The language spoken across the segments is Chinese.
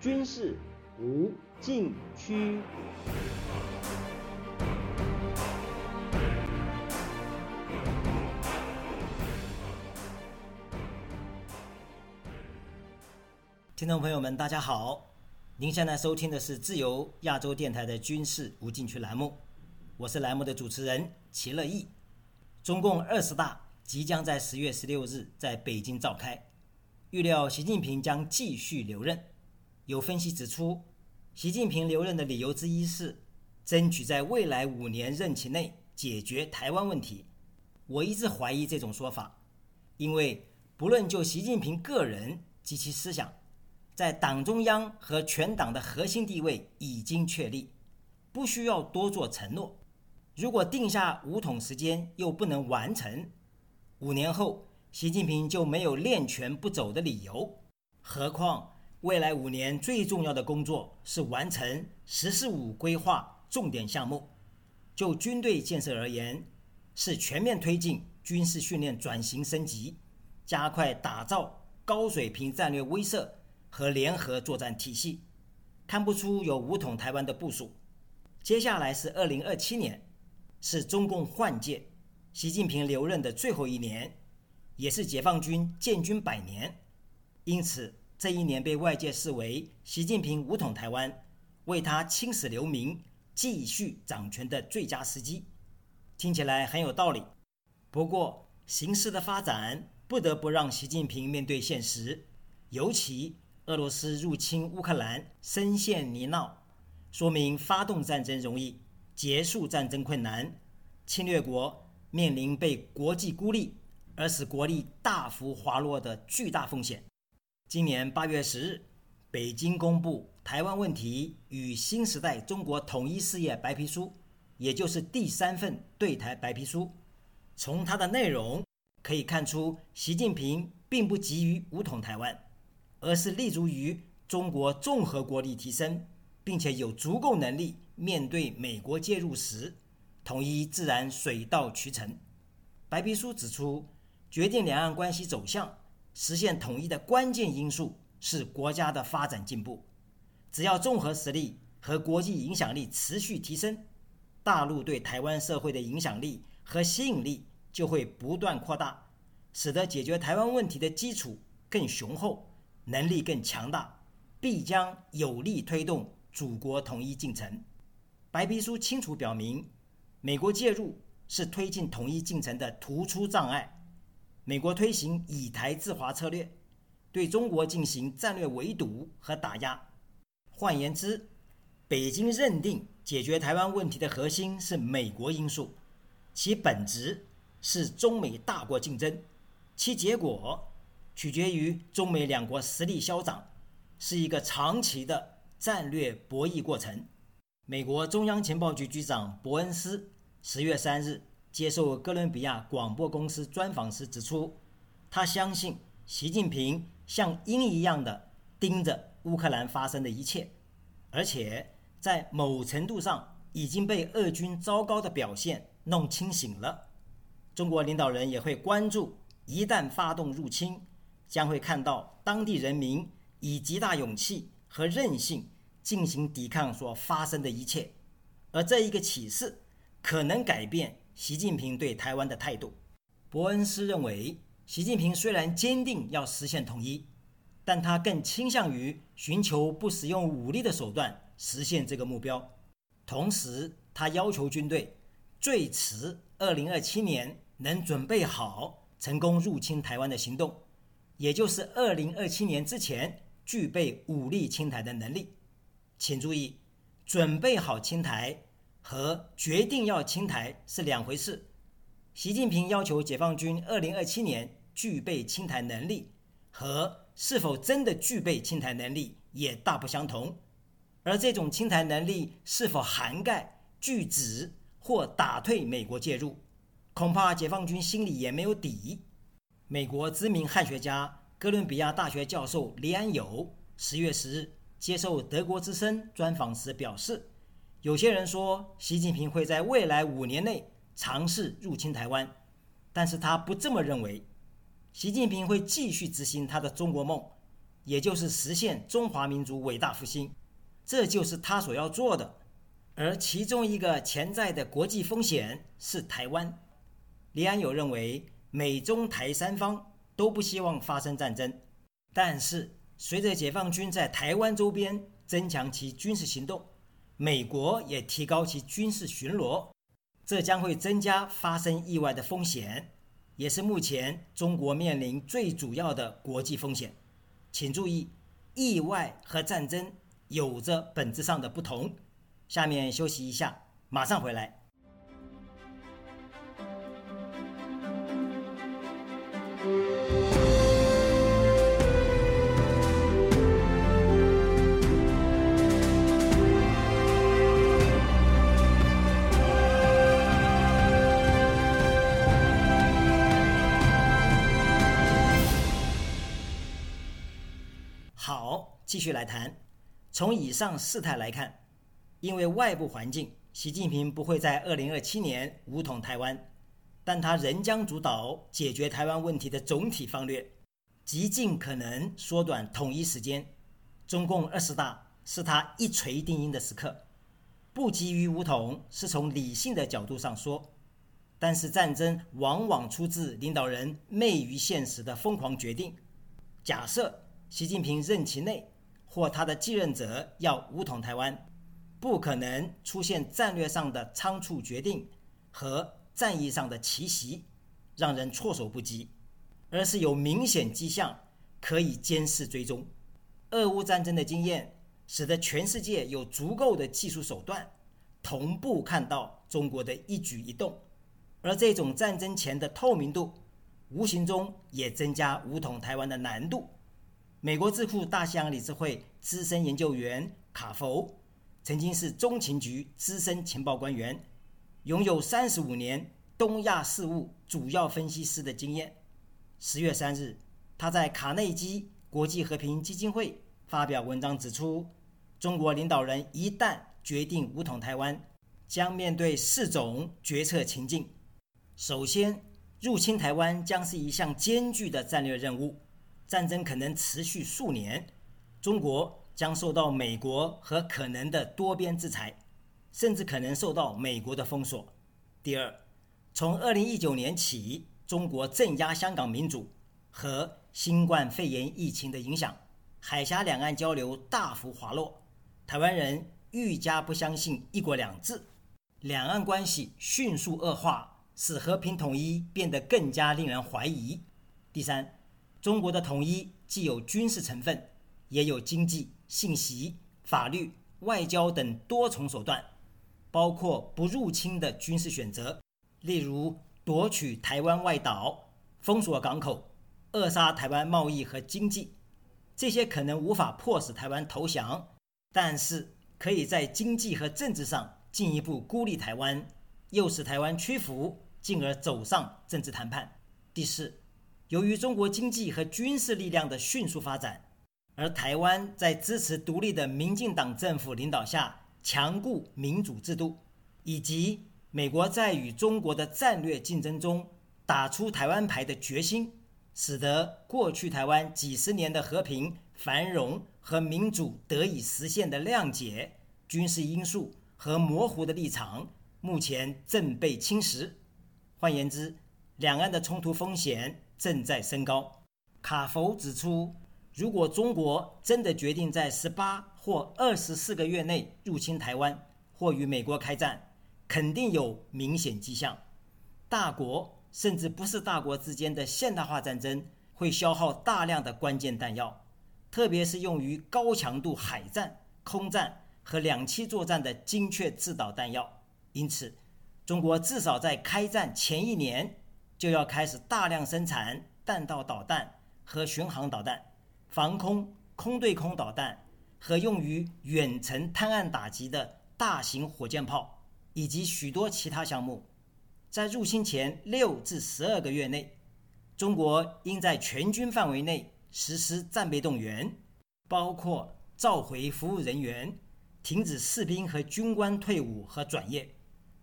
军事无禁区。听众朋友们，大家好！您现在收听的是自由亚洲电台的军事无禁区栏目，我是栏目的主持人齐乐意。中共二十大即将在十月十六日在北京召开，预料习近平将继续留任。有分析指出，习近平留任的理由之一是争取在未来五年任期内解决台湾问题。我一直怀疑这种说法，因为不论就习近平个人及其思想。在党中央和全党的核心地位已经确立，不需要多做承诺。如果定下五统时间又不能完成，五年后习近平就没有练权不走的理由。何况未来五年最重要的工作是完成“十四五”规划重点项目。就军队建设而言，是全面推进军事训练转型升级，加快打造高水平战略威慑。和联合作战体系，看不出有武统台湾的部署。接下来是二零二七年，是中共换届、习近平留任的最后一年，也是解放军建军百年。因此，这一年被外界视为习近平武统台湾、为他青史留名、继续掌权的最佳时机。听起来很有道理。不过，形势的发展不得不让习近平面对现实，尤其。俄罗斯入侵乌克兰，深陷泥淖，说明发动战争容易，结束战争困难。侵略国面临被国际孤立而使国力大幅滑落的巨大风险。今年八月十日，北京公布《台湾问题与新时代中国统一事业白皮书》，也就是第三份对台白皮书。从它的内容可以看出，习近平并不急于武统台湾。而是立足于中国综合国力提升，并且有足够能力面对美国介入时，统一自然水到渠成。白皮书指出，决定两岸关系走向、实现统一的关键因素是国家的发展进步。只要综合实力和国际影响力持续提升，大陆对台湾社会的影响力和吸引力就会不断扩大，使得解决台湾问题的基础更雄厚。能力更强大，必将有力推动祖国统一进程。白皮书清楚表明，美国介入是推进统一进程的突出障碍。美国推行以台制华策略，对中国进行战略围堵和打压。换言之，北京认定解决台湾问题的核心是美国因素，其本质是中美大国竞争，其结果。取决于中美两国实力消长，是一个长期的战略博弈过程。美国中央情报局局长伯恩斯十月三日接受哥伦比亚广播公司专访时指出，他相信习近平像鹰一样的盯着乌克兰发生的一切，而且在某程度上已经被俄军糟糕的表现弄清醒了。中国领导人也会关注，一旦发动入侵。将会看到当地人民以极大勇气和韧性进行抵抗所发生的一切，而这一个启示可能改变习近平对台湾的态度。伯恩斯认为，习近平虽然坚定要实现统一，但他更倾向于寻求不使用武力的手段实现这个目标。同时，他要求军队最迟2027年能准备好成功入侵台湾的行动。也就是二零二七年之前具备武力侵台的能力，请注意，准备好侵台和决定要清台是两回事。习近平要求解放军二零二七年具备清台能力，和是否真的具备清台能力也大不相同。而这种清台能力是否涵盖拒止或打退美国介入，恐怕解放军心里也没有底。美国知名汉学家、哥伦比亚大学教授李安友十月十日接受德国之声专访时表示：“有些人说习近平会在未来五年内尝试入侵台湾，但是他不这么认为。习近平会继续执行他的中国梦，也就是实现中华民族伟大复兴，这就是他所要做的。而其中一个潜在的国际风险是台湾。李安友认为，美中台三方都不希望发生战争，但是随着解放军在台湾周边增强其军事行动，美国也提高其军事巡逻，这将会增加发生意外的风险，也是目前中国面临最主要的国际风险。请注意，意外和战争有着本质上的不同。下面休息一下，马上回来。好，继续来谈。从以上事态来看。因为外部环境，习近平不会在二零二七年武统台湾，但他仍将主导解决台湾问题的总体方略，极尽可能缩短统一时间。中共二十大是他一锤定音的时刻，不急于武统是从理性的角度上说，但是战争往往出自领导人昧于现实的疯狂决定。假设习近平任期内或他的继任者要武统台湾。不可能出现战略上的仓促决定和战役上的奇袭，让人措手不及，而是有明显迹象可以监视追踪。俄乌战争的经验使得全世界有足够的技术手段同步看到中国的一举一动，而这种战争前的透明度，无形中也增加武统台湾的难度。美国智库大西洋理事会资深研究员卡佛。曾经是中情局资深情报官员，拥有三十五年东亚事务主要分析师的经验。十月三日，他在卡内基国际和平基金会发表文章指出，中国领导人一旦决定武统台湾，将面对四种决策情境。首先，入侵台湾将是一项艰巨的战略任务，战争可能持续数年，中国。将受到美国和可能的多边制裁，甚至可能受到美国的封锁。第二，从二零一九年起，中国镇压香港民主和新冠肺炎疫情的影响，海峡两岸交流大幅滑落，台湾人愈加不相信“一国两制”，两岸关系迅速恶化，使和平统一变得更加令人怀疑。第三，中国的统一既有军事成分，也有经济。信息、法律、外交等多重手段，包括不入侵的军事选择，例如夺取台湾外岛、封锁港口、扼杀台湾贸易和经济。这些可能无法迫使台湾投降，但是可以在经济和政治上进一步孤立台湾，诱使台湾屈服，进而走上政治谈判。第四，由于中国经济和军事力量的迅速发展。而台湾在支持独立的民进党政府领导下，强固民主制度，以及美国在与中国的战略竞争中打出台湾牌的决心，使得过去台湾几十年的和平、繁荣和民主得以实现的谅解，军事因素和模糊的立场，目前正被侵蚀。换言之，两岸的冲突风险正在升高。卡佛指出。如果中国真的决定在十八或二十四个月内入侵台湾或与美国开战，肯定有明显迹象。大国甚至不是大国之间的现代化战争会消耗大量的关键弹药，特别是用于高强度海战、空战和两栖作战的精确制导弹药。因此，中国至少在开战前一年就要开始大量生产弹道导弹和巡航导弹。防空、空对空导弹和用于远程探案打击的大型火箭炮，以及许多其他项目，在入侵前六至十二个月内，中国应在全军范围内实施战备动员，包括召回服务人员、停止士兵和军官退伍和转业，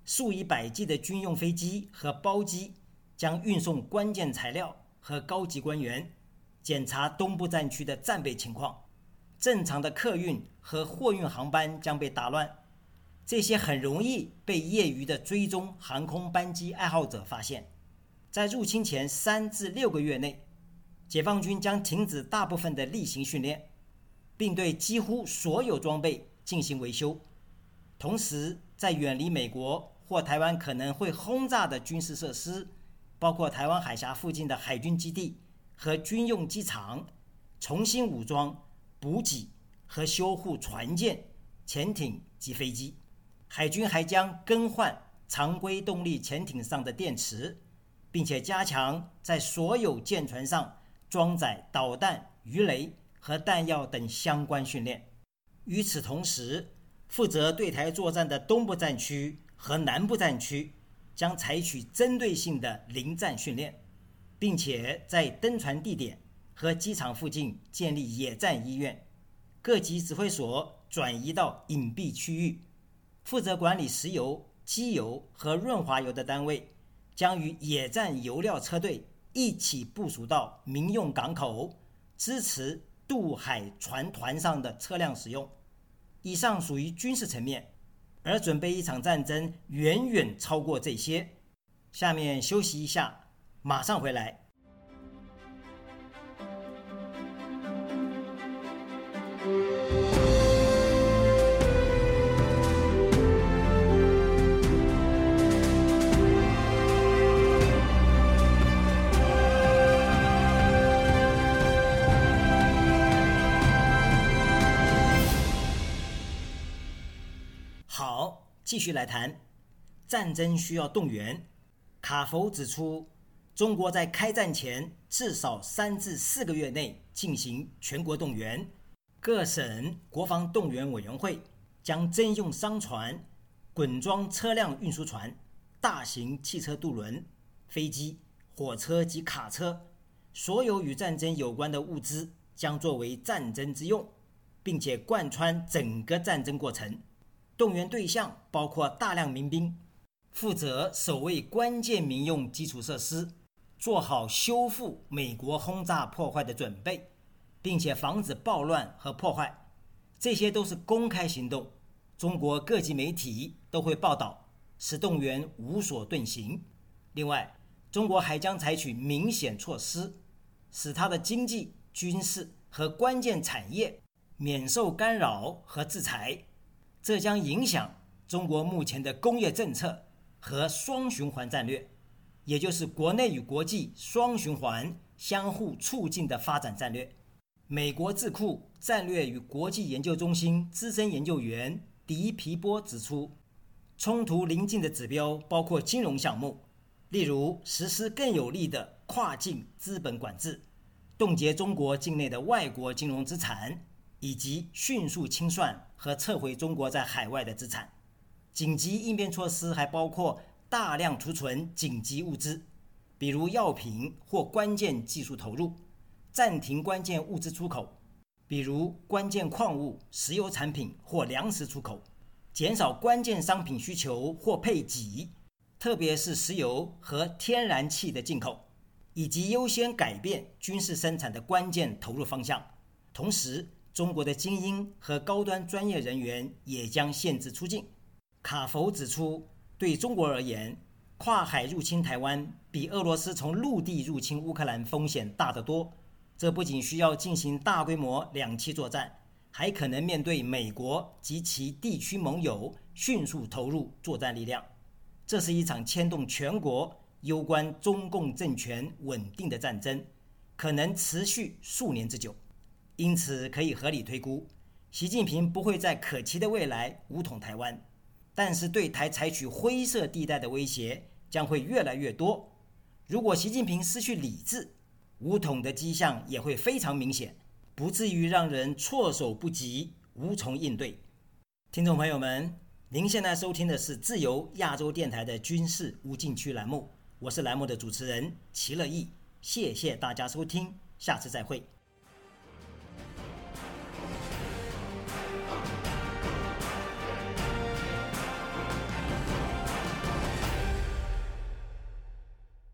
数以百计的军用飞机和包机将运送关键材料和高级官员。检查东部战区的战备情况，正常的客运和货运航班将被打乱。这些很容易被业余的追踪航空班机爱好者发现。在入侵前三至六个月内，解放军将停止大部分的例行训练，并对几乎所有装备进行维修。同时，在远离美国或台湾可能会轰炸的军事设施，包括台湾海峡附近的海军基地和军用机场，重新武装、补给和修护船舰、潜艇及飞机。海军还将更换常规动力潜艇上的电池，并且加强在所有舰船上装载导弹、鱼雷和弹药等相关训练。与此同时，负责对台作战的东部战区和南部战区将采取针对性的临战训练，并且在登船地点和机场附近建立野战医院。各级指挥所转移到隐蔽区域。负责管理石油、机油和润滑油的单位，将与野战油料车队一起部署到民用港口，支持渡海船团上的车辆使用。以上属于军事层面，而准备一场战争远远超过这些。下面休息一下，马上回来。续来谈，战争需要动员。卡佛指出，中国在开战前至少三至四个月内进行全国动员。各省国防动员委员会将征用商船、滚装车辆运输船、大型汽车渡轮、飞机、火车及卡车，所有与战争有关的物资将作为战争之用，并且贯穿整个战争过程。动员对象包括大量民兵，负责守卫关键民用基础设施，做好修复美国轰炸破坏的准备，并且防止暴乱和破坏。这些都是公开行动，中国各级媒体都会报道，使动员无所遁形。另外，中国还将采取明显措施，使它的经济、军事和关键产业免受干扰和制裁。这将影响中国目前的工业政策和双循环战略，也就是国内与国际双循环相互促进的发展战略。美国智库战略与国际研究中心资深研究员迪皮波指出，冲突临近的指标包括金融项目，例如实施更有力的跨境资本管制，冻结中国境内的外国金融资产。以及迅速清算和撤回中国在海外的资产。紧急应变措施还包括大量储存紧急物资，比如药品或关键技术投入；暂停关键物资出口，比如关键矿物、石油产品或粮食出口；减少关键商品需求或配给，特别是石油和天然气的进口；以及优先改变军事生产的关键投入方向。同时，中国的精英和高端专业人员也将限制出境。卡佛指出，对中国而言，跨海入侵台湾比俄罗斯从陆地入侵乌克兰风险大得多。这不仅需要进行大规模两栖作战，还可能面对美国及其地区盟友迅速投入作战力量。这是一场牵动全国、攸关中共政权稳定的战争，可能持续数年之久。因此，可以合理推估，习近平不会在可期的未来武统台湾，但是对台采取灰色地带的威胁将会越来越多。如果习近平失去理智，武统的迹象也会非常明显，不至于让人措手不及、无从应对。听众朋友们，您现在收听的是自由亚洲电台的军事无禁区栏目，我是栏目的主持人齐乐意，谢谢大家收听，下次再会。